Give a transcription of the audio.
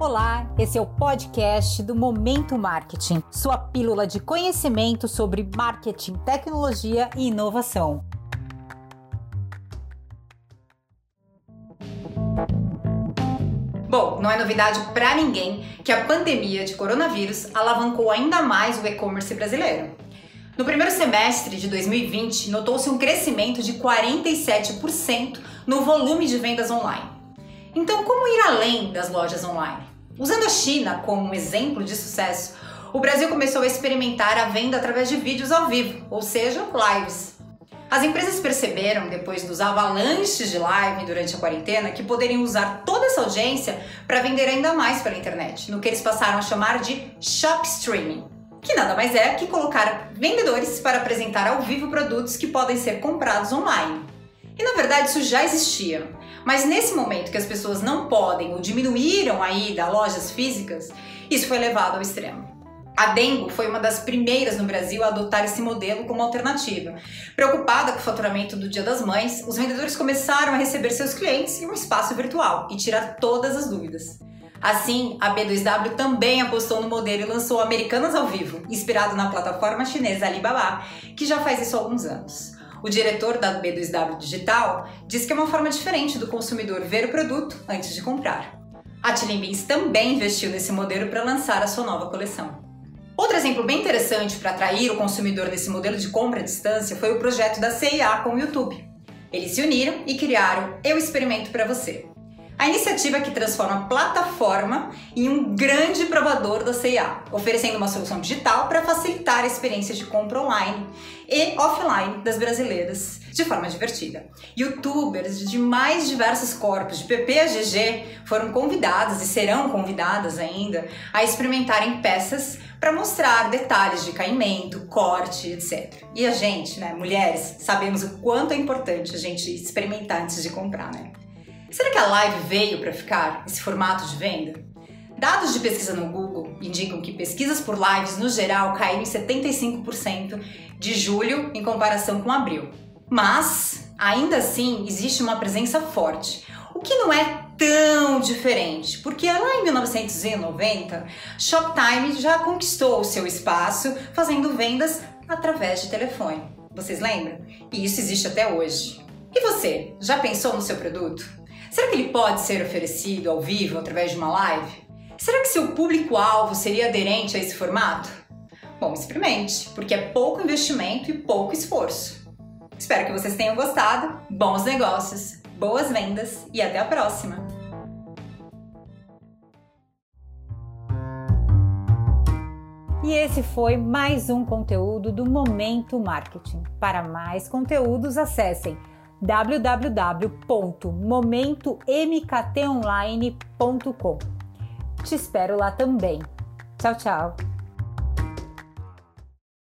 Olá, esse é o podcast do Momento Marketing, sua pílula de conhecimento sobre marketing, tecnologia e inovação. Bom, não é novidade para ninguém que a pandemia de coronavírus alavancou ainda mais o e-commerce brasileiro. No primeiro semestre de 2020, notou-se um crescimento de 47% no volume de vendas online. Então, como ir além das lojas online? Usando a China como um exemplo de sucesso, o Brasil começou a experimentar a venda através de vídeos ao vivo, ou seja, lives. As empresas perceberam, depois dos avalanches de live durante a quarentena, que poderiam usar toda essa audiência para vender ainda mais pela internet, no que eles passaram a chamar de shop streaming, que nada mais é que colocar vendedores para apresentar ao vivo produtos que podem ser comprados online. E na verdade isso já existia, mas nesse momento que as pessoas não podem ou diminuíram a ida a lojas físicas, isso foi levado ao extremo. A Dengo foi uma das primeiras no Brasil a adotar esse modelo como alternativa. Preocupada com o faturamento do Dia das Mães, os vendedores começaram a receber seus clientes em um espaço virtual e tirar todas as dúvidas. Assim, a B2W também apostou no modelo e lançou Americanas ao Vivo, inspirado na plataforma chinesa Alibaba, que já faz isso há alguns anos. O diretor da B2W Digital diz que é uma forma diferente do consumidor ver o produto antes de comprar. A Tilling Beans também investiu nesse modelo para lançar a sua nova coleção. Outro exemplo bem interessante para atrair o consumidor nesse modelo de compra à distância foi o projeto da CIA com o YouTube. Eles se uniram e criaram Eu Experimento para Você, a iniciativa que transforma a plataforma em um grande provador da CIA, oferecendo uma solução digital para facilitar a experiência de compra online e offline das brasileiras de forma divertida. Youtubers de mais diversos corpos, de PP a GG, foram convidadas e serão convidadas ainda a experimentarem peças para mostrar detalhes de caimento, corte, etc. E a gente, né, mulheres, sabemos o quanto é importante a gente experimentar antes de comprar, né? Será que a live veio para ficar, esse formato de venda? Dados de pesquisa no Google indicam que pesquisas por lives no geral caíram em 75% de julho em comparação com abril. Mas, ainda assim, existe uma presença forte, o que não é tão diferente, porque lá em 1990, Shoptime já conquistou o seu espaço fazendo vendas através de telefone. Vocês lembram? E isso existe até hoje. E você, já pensou no seu produto? Será que ele pode ser oferecido ao vivo através de uma live? Será que seu público-alvo seria aderente a esse formato? Bom, experimente, porque é pouco investimento e pouco esforço. Espero que vocês tenham gostado. Bons negócios, boas vendas e até a próxima! E esse foi mais um conteúdo do Momento Marketing. Para mais conteúdos, acessem www.momentomktonline.com. Te espero lá também. Tchau, tchau.